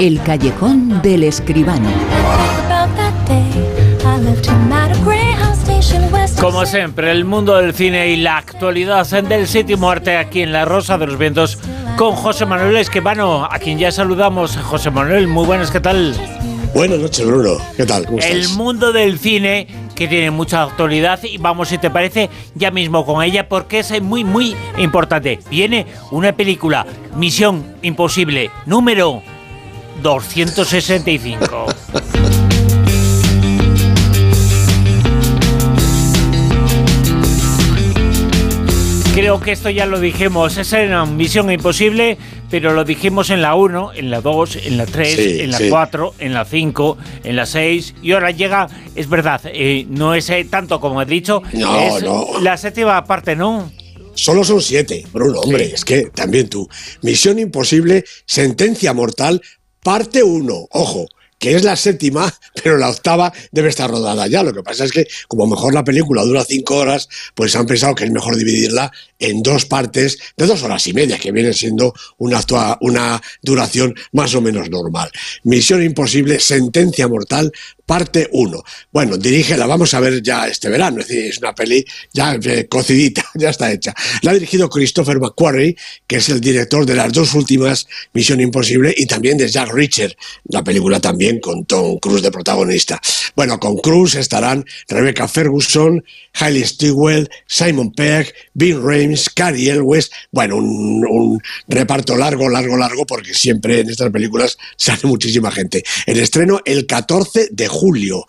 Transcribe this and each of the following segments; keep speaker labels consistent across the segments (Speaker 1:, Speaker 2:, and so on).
Speaker 1: El callejón del escribano.
Speaker 2: Como siempre, el mundo del cine y la actualidad del séptimo arte aquí en La Rosa de los Vientos con José Manuel Esquivano, a quien ya saludamos. José Manuel, muy buenas, ¿qué tal?
Speaker 3: Buenas noches, Bruno. ¿Qué tal? ¿Cómo
Speaker 2: el mundo del cine que tiene mucha actualidad y vamos, si te parece, ya mismo con ella porque es muy, muy importante. Viene una película, Misión Imposible, número 265. Creo que esto ya lo dijimos, esa era una misión imposible, pero lo dijimos en la 1, en la 2, en la 3, en la 4, en la 5, en la 6, y ahora llega, es verdad, eh, no es eh, tanto como he dicho,
Speaker 3: no,
Speaker 2: es
Speaker 3: no.
Speaker 2: la séptima parte, ¿no?
Speaker 3: Solo son siete, Bruno, hombre, es que también tú. Misión imposible, sentencia mortal, parte 1, ojo que es la séptima, pero la octava debe estar rodada ya. Lo que pasa es que, como mejor la película dura cinco horas, pues han pensado que es mejor dividirla en dos partes de dos horas y media, que viene siendo una, duración más o menos normal. Misión Imposible, Sentencia Mortal, parte 1. Bueno, dirige, la vamos a ver ya este verano, es decir, es una peli ya eh, cocidita, ya está hecha. La ha dirigido Christopher McQuarrie, que es el director de las dos últimas Misión Imposible y también de Jack Reacher, la película también con Tom Cruise de protagonista. Bueno, con Cruise estarán Rebecca Ferguson, Hailey Stewell, Simon Pegg, Bill Rames, Carrie Elwes, bueno, un, un reparto largo, largo, largo, porque siempre en estas películas sale muchísima gente. El estreno el 14 de julio.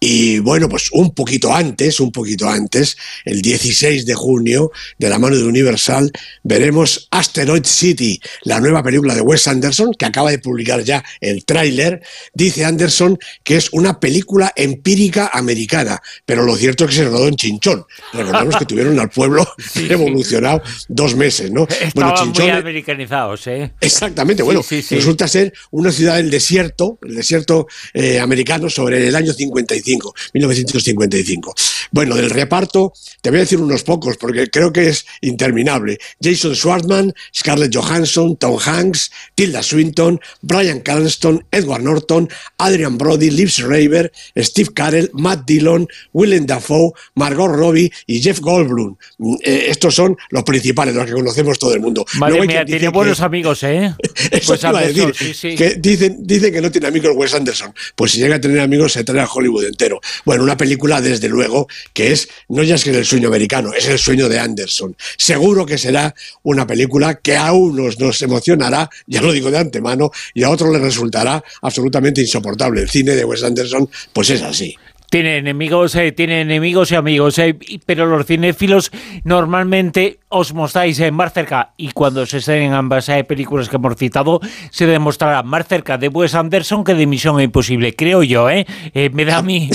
Speaker 3: Y bueno, pues un poquito antes, un poquito antes, el 16 de junio, de la mano de Universal, veremos Asteroid City, la nueva película de Wes Anderson, que acaba de publicar ya el tráiler. Dice Anderson que es una película empírica americana, pero lo cierto es que se rodó en Chinchón. Recordemos que tuvieron al pueblo revolucionado dos meses, ¿no?
Speaker 2: bueno, Chinchón, muy americanizados, ¿eh?
Speaker 3: Exactamente, bueno, resulta ser una ciudad del desierto, el desierto eh, americano sobre el año 55, 1955. Bueno, del reparto te voy a decir unos pocos porque creo que es interminable. Jason Schwartzman, Scarlett Johansson, Tom Hanks, Tilda Swinton, Brian Cranston, Edward Norton, Adrian Brody, Liv Schreiber, Steve Carell, Matt Dillon, Willem Dafoe, Margot Robbie y Jeff Goldblum. Mm, eh, estos son los principales, los que conocemos todo el mundo.
Speaker 2: Madre mía, tiene buenos amigos, ¿eh?
Speaker 3: Eso pues a decir, que dicen, dicen que no tiene amigos Wes Anderson. Pues si llega a tener amigos se trae a Hollywood entero. Bueno, una película, desde luego, que es, no ya es que es el sueño americano, es el sueño de Anderson. Seguro que será una película que a unos nos emocionará, ya lo digo de antemano, y a otros les resultará absolutamente insoportable. El cine de Wes Anderson, pues es así.
Speaker 2: Tiene enemigos, eh, tiene enemigos y amigos, eh, pero los cinéfilos normalmente os mostráis eh, más cerca y cuando se estén ambas eh, películas que hemos citado se demostrará más cerca de Wes Anderson que de Misión Imposible, creo yo, ¿eh? me, da a mí,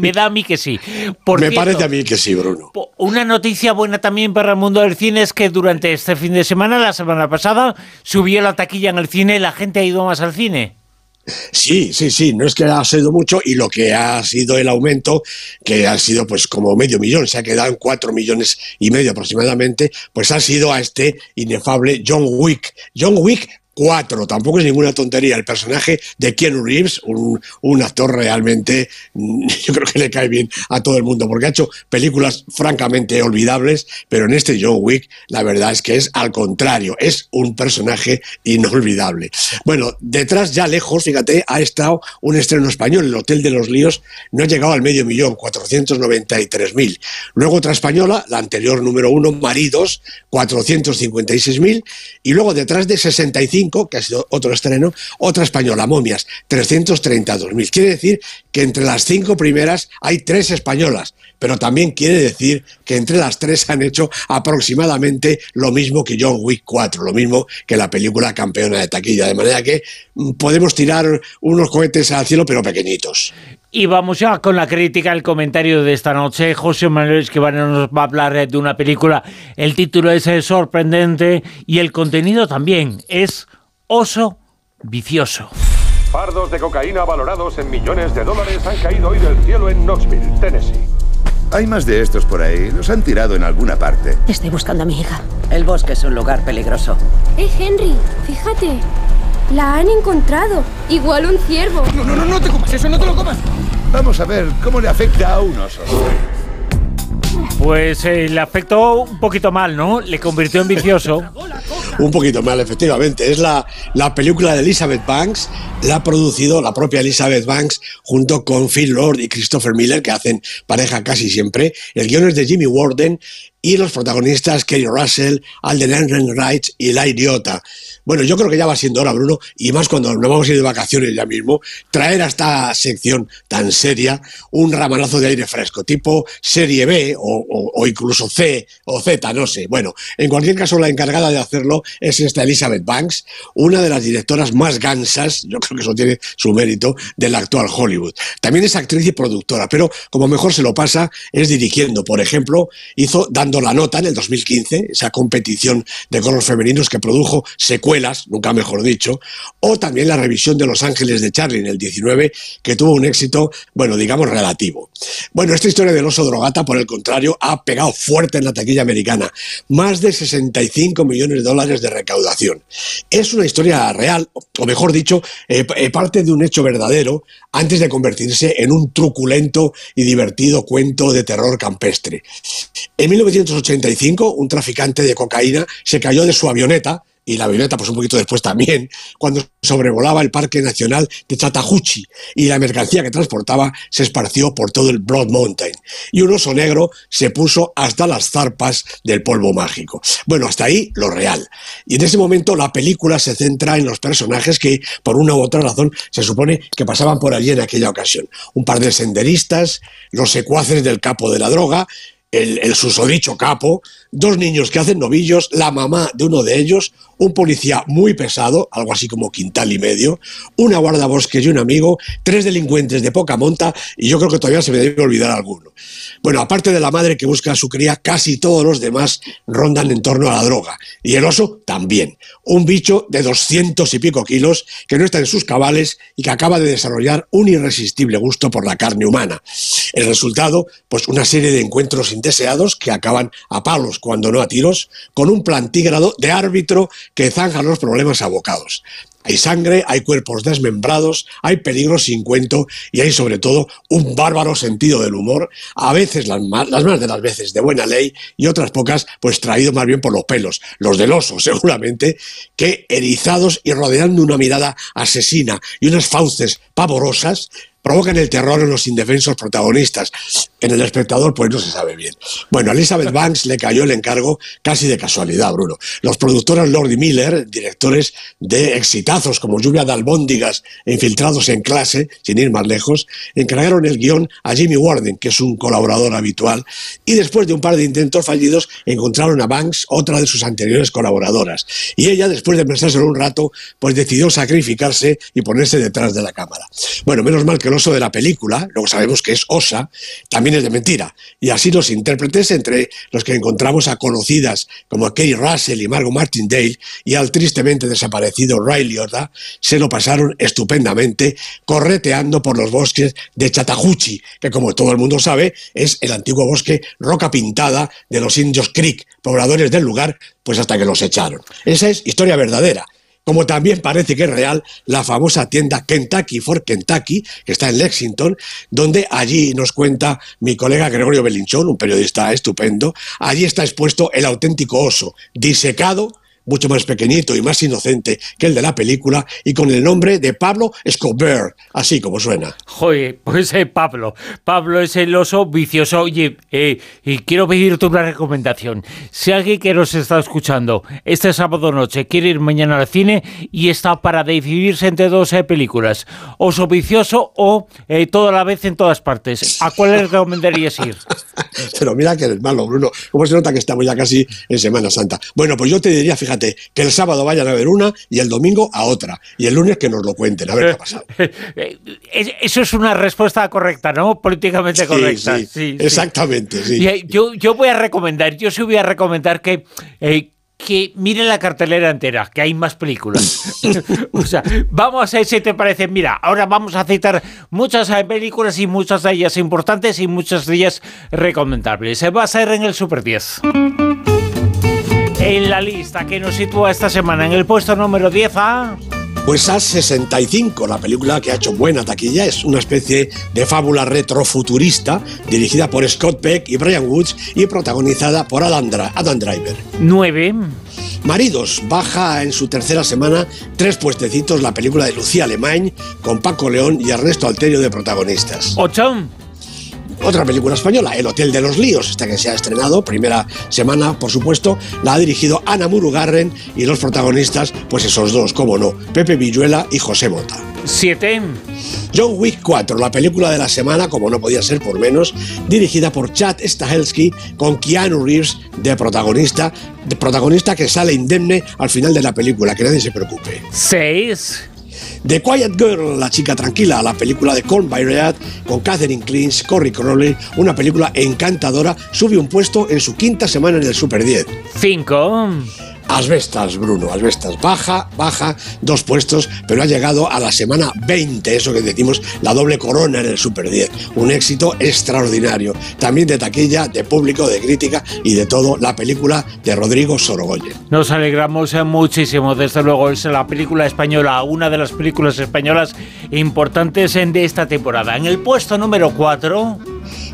Speaker 2: me, da a mí que sí.
Speaker 3: me parece a mí que sí, Bruno.
Speaker 2: Una noticia buena también para el mundo del cine es que durante este fin de semana, la semana pasada, subió la taquilla en el cine y la gente ha ido más al cine.
Speaker 3: Sí, sí, sí, no es que ha sido mucho y lo que ha sido el aumento, que ha sido pues como medio millón, se ha quedado en cuatro millones y medio aproximadamente, pues ha sido a este inefable John Wick. John Wick Cuatro, tampoco es ninguna tontería. El personaje de Keanu Reeves, un, actor realmente, yo creo que le cae bien a todo el mundo, porque ha hecho películas francamente olvidables, pero en este John Wick la verdad es que es al contrario, es un personaje inolvidable. Bueno, detrás ya lejos, fíjate, ha estado un estreno español, El Hotel de los Líos, no ha llegado al medio millón, 493.000. Luego otra española, la anterior número uno, Maridos, 456.000, y luego detrás de 65 que ha sido otro estreno, otra española, Momias, 332.000. Quiere decir que entre las cinco primeras hay tres españolas, pero también quiere decir que entre las tres han hecho aproximadamente lo mismo que John Wick 4, lo mismo que la película campeona de taquilla, de manera que mm, podemos tirar unos cohetes al cielo, pero pequeñitos.
Speaker 2: Y vamos ya con la crítica, el comentario de esta noche. José Manuel Esquivano nos va a hablar de una película. El título es eh, sorprendente y el contenido también es Oso Vicioso.
Speaker 4: Fardos de cocaína valorados en millones de dólares han caído hoy del cielo en Knoxville, Tennessee.
Speaker 5: Hay más de estos por ahí. Los han tirado en alguna parte.
Speaker 6: Estoy buscando a mi hija.
Speaker 7: El bosque es un lugar peligroso.
Speaker 6: ¡Eh, Henry! Fíjate. La han encontrado. Igual un ciervo.
Speaker 7: No, no, no, no te comas eso, no te lo comas.
Speaker 5: Vamos a ver cómo le afecta a un oso.
Speaker 2: Pues eh, le afectó un poquito mal, ¿no? Le convirtió en vicioso.
Speaker 3: Un poquito mal, efectivamente. Es la, la película de Elizabeth Banks. La ha producido la propia Elizabeth Banks junto con Phil Lord y Christopher Miller, que hacen pareja casi siempre. El guion es de Jimmy Warden y los protagonistas Kerry Russell, Alden Ehrenreich y La Idiota. Bueno, yo creo que ya va siendo hora, Bruno, y más cuando nos vamos a ir de vacaciones ya mismo, traer a esta sección tan seria un ramalazo de aire fresco, tipo serie B o, o- incluso C o Z, no sé. Bueno, en cualquier caso, la encargada de hacerlo es esta Elizabeth Banks, una de las directoras más gansas, yo creo que eso tiene su mérito, del actual Hollywood. También es actriz y productora, pero como mejor se lo pasa es dirigiendo. Por ejemplo, hizo Dando la Nota en el 2015, esa competición de coros femeninos que produjo secuelas, nunca mejor dicho, o también la revisión de Los Ángeles de Charlie en el 19, que tuvo un éxito, bueno, digamos relativo. Bueno, esta historia del oso drogata, por el contrario, ha pegado fuerte en la taquilla americana. Más de 65 millones de dólares de recaudación. Es una historia real, o mejor dicho, eh, eh, parte de un hecho verdadero antes de convertirse en un truculento y divertido cuento de terror campestre. En 1985, un traficante de cocaína se cayó de su avioneta, y la avioneta, pues un poquito después también, cuando sobrevolaba el Parque Nacional de Chattahoochee y la mercancía que transportaba se esparció por todo el Broad Mountain. Y un oso negro se puso hasta las zarpas del polvo mágico. Bueno, hasta ahí lo real. Y en ese momento la película se centra en los personajes que, por una u otra razón, se supone que pasaban por allí en aquella ocasión. Un par de senderistas, los secuaces del capo de la droga, el, susodicho capo, dos niños que hacen novillos, la mamá de uno de ellos, un policía muy pesado, algo así como quintal y medio, una guardabosques y un amigo, tres delincuentes de poca monta y yo creo que todavía se me debe olvidar alguno. Bueno, aparte de la madre que busca a su cría, casi todos los demás rondan en torno a la droga. Y el oso también. Un bicho de doscientos y pico kilos que no está en sus cabales y que acaba de desarrollar un irresistible gusto por la carne humana. El resultado, pues una serie de encuentros indeseados que acaban a palos, cuando no a tiros, con un plantígrado de árbitro que zanja los problemas abocados. Hay sangre, hay cuerpos desmembrados, hay peligros sin cuento y hay sobre todo un bárbaro sentido del humor, a veces las más, las más de las veces de buena ley y otras pocas pues traído más bien por los pelos, los del oso seguramente, que erizados y rodeando una mirada asesina y unas fauces pavorosas provocan el terror en los indefensos protagonistas. En el espectador, pues no se sabe bien. Bueno, a Elizabeth Banks le cayó el encargo casi de casualidad, Bruno. Los productores Lord y Miller, directores de exitazos como Lluvia de albóndigas Infiltrados en clase, sin ir más lejos, encargaron el guion a Jimmy Warden, que es un colaborador habitual, y después de un par de intentos fallidos, encontraron a Banks, otra de sus anteriores colaboradoras. Y ella, después de pensárselo un rato, pues decidió sacrificarse y ponerse detrás de la cámara. Bueno, menos mal que de la película, luego sabemos que es Osa, también es de mentira. Y así los intérpretes, entre los que encontramos a conocidas como Kay Russell y Margot Martindale y al tristemente desaparecido Ray Liotta, se lo pasaron estupendamente correteando por los bosques de Chattahoochee, que como todo el mundo sabe es el antiguo bosque roca pintada de los indios Creek, pobladores del lugar, pues hasta que los echaron. Esa es historia verdadera como también parece que es real la famosa tienda Kentucky for Kentucky, que está en Lexington, donde allí nos cuenta mi colega Gregorio Belinchón, un periodista estupendo, allí está expuesto el auténtico oso, disecado, mucho más pequeñito y más inocente que el de la película, y con el nombre de Pablo Escobar, así como suena.
Speaker 2: Joder, pues eh, Pablo. Pablo es el oso vicioso. Oye, eh, y quiero pedirte una recomendación. Si alguien que nos está escuchando este sábado noche quiere ir mañana al cine y está para decidirse entre dos eh, películas, Oso vicioso o eh, Toda la vez en todas partes, ¿a cuál le recomendarías ir?
Speaker 3: Pero mira que eres malo, Bruno. ¿Cómo se nota que estamos ya casi en Semana Santa? Bueno, pues yo te diría, fíjate, que el sábado vayan a ver una y el domingo a otra. Y el lunes que nos lo cuenten, a ver qué ha pasado.
Speaker 2: Es- Eso es una respuesta correcta, ¿no? Políticamente
Speaker 3: Sí,
Speaker 2: correcta.
Speaker 3: sí,
Speaker 2: Sí,
Speaker 3: exactamente, sí.
Speaker 2: Eh, yo, yo voy a recomendar, yo sí voy a recomendar que, eh, que miren la cartelera entera, que hay más películas. o sea, vamos a ver si te parece. Mira, ahora vamos a citar muchas eh, películas y muchas de ellas importantes y muchas de ellas recomendables. Se va a ser en el Super 10. En la lista que nos sitúa esta semana en el puesto número 10 a
Speaker 3: Pues A65, la película que ha hecho buena taquilla, es una especie de fábula retrofuturista dirigida por Scott Peck y Brian Woods y protagonizada por Adam, Adam Driver.
Speaker 2: 9.
Speaker 3: Maridos baja en su tercera semana tres puestecitos la película de Lucía Alemán con Paco León y Ernesto Alterio de protagonistas.
Speaker 2: 8.
Speaker 3: Otra película española, El Hotel de los Líos, esta que se ha estrenado, primera semana, por supuesto, la ha dirigido Ana Murugarren y los protagonistas, pues esos dos, cómo no, Pepe Villuela y José Mota.
Speaker 2: 7.
Speaker 3: John Wick 4, la película de la semana, como no podía ser por menos, dirigida por Chad Stahelski con Keanu Reeves de protagonista, de protagonista que sale indemne al final de la película, que nadie se preocupe.
Speaker 2: 6.
Speaker 3: The Quiet Girl, la chica tranquila, la película de Colm Byriad con Catherine Clinch, Corey Crowley, una película encantadora, sube un puesto en su quinta semana en el Super 10.
Speaker 2: 5.
Speaker 3: Asbestas, Bruno, Asbestas. Baja, baja, dos puestos, pero ha llegado a la semana 20, eso que decimos, la doble corona en el Super 10. Un éxito extraordinario. También de taquilla, de público, de crítica y de todo, la película de Rodrigo Sorogoyen.
Speaker 2: Nos alegramos muchísimo, desde luego es la película española, una de las películas españolas importantes de esta temporada. En el puesto número 4,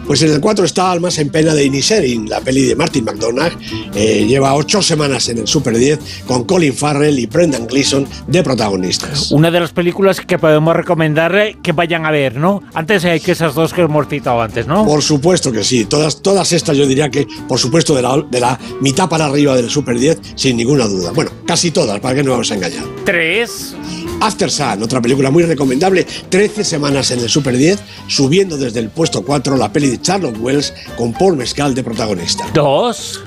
Speaker 3: Pues en el 4 está Almas en pena de Inisherin, la peli de Martin McDonagh. Eh, lleva ocho semanas en el Super 10 con Colin Farrell y Brendan Gleeson de protagonistas.
Speaker 2: una de las películas que podemos recomendar eh, que vayan a ver, ¿no? Antes hay que esas dos que hemos citado antes, ¿no?
Speaker 3: Por supuesto que sí, todas, todas estas yo diría que, por supuesto, de la, de la mitad para arriba del Super 10, sin ninguna duda. Bueno, casi todas, para que no vamos a engañar.
Speaker 2: 3.
Speaker 3: After Sun, otra película muy recomendable, 13 semanas en el Super 10, subiendo desde el puesto 4 la peli de Charlotte Wells con Paul Mescal de protagonista.
Speaker 2: 2.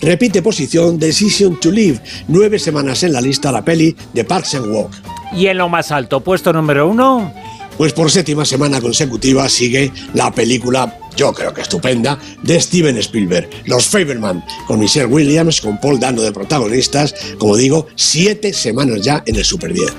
Speaker 3: Repite posición Decision to Live, nueve semanas en la lista la peli de Parks and Walk.
Speaker 2: Y en lo más alto, puesto número 1.
Speaker 3: Pues por séptima semana consecutiva sigue la película, yo creo que estupenda, de Steven Spielberg, Los Faberman, con Michelle Williams, con Paul Dano de protagonistas, como digo, siete semanas ya en el Super 10.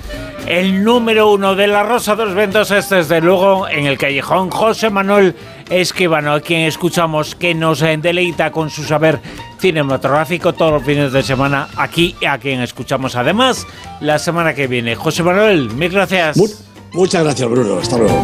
Speaker 2: El número uno de la Rosa de los Ventos es desde luego en el callejón José Manuel Esquivano, a quien escuchamos que nos deleita con su saber cinematográfico todos los fines de semana aquí, a quien escuchamos además la semana que viene. José Manuel, mil gracias.
Speaker 3: Mu- muchas gracias, Bruno. Hasta luego.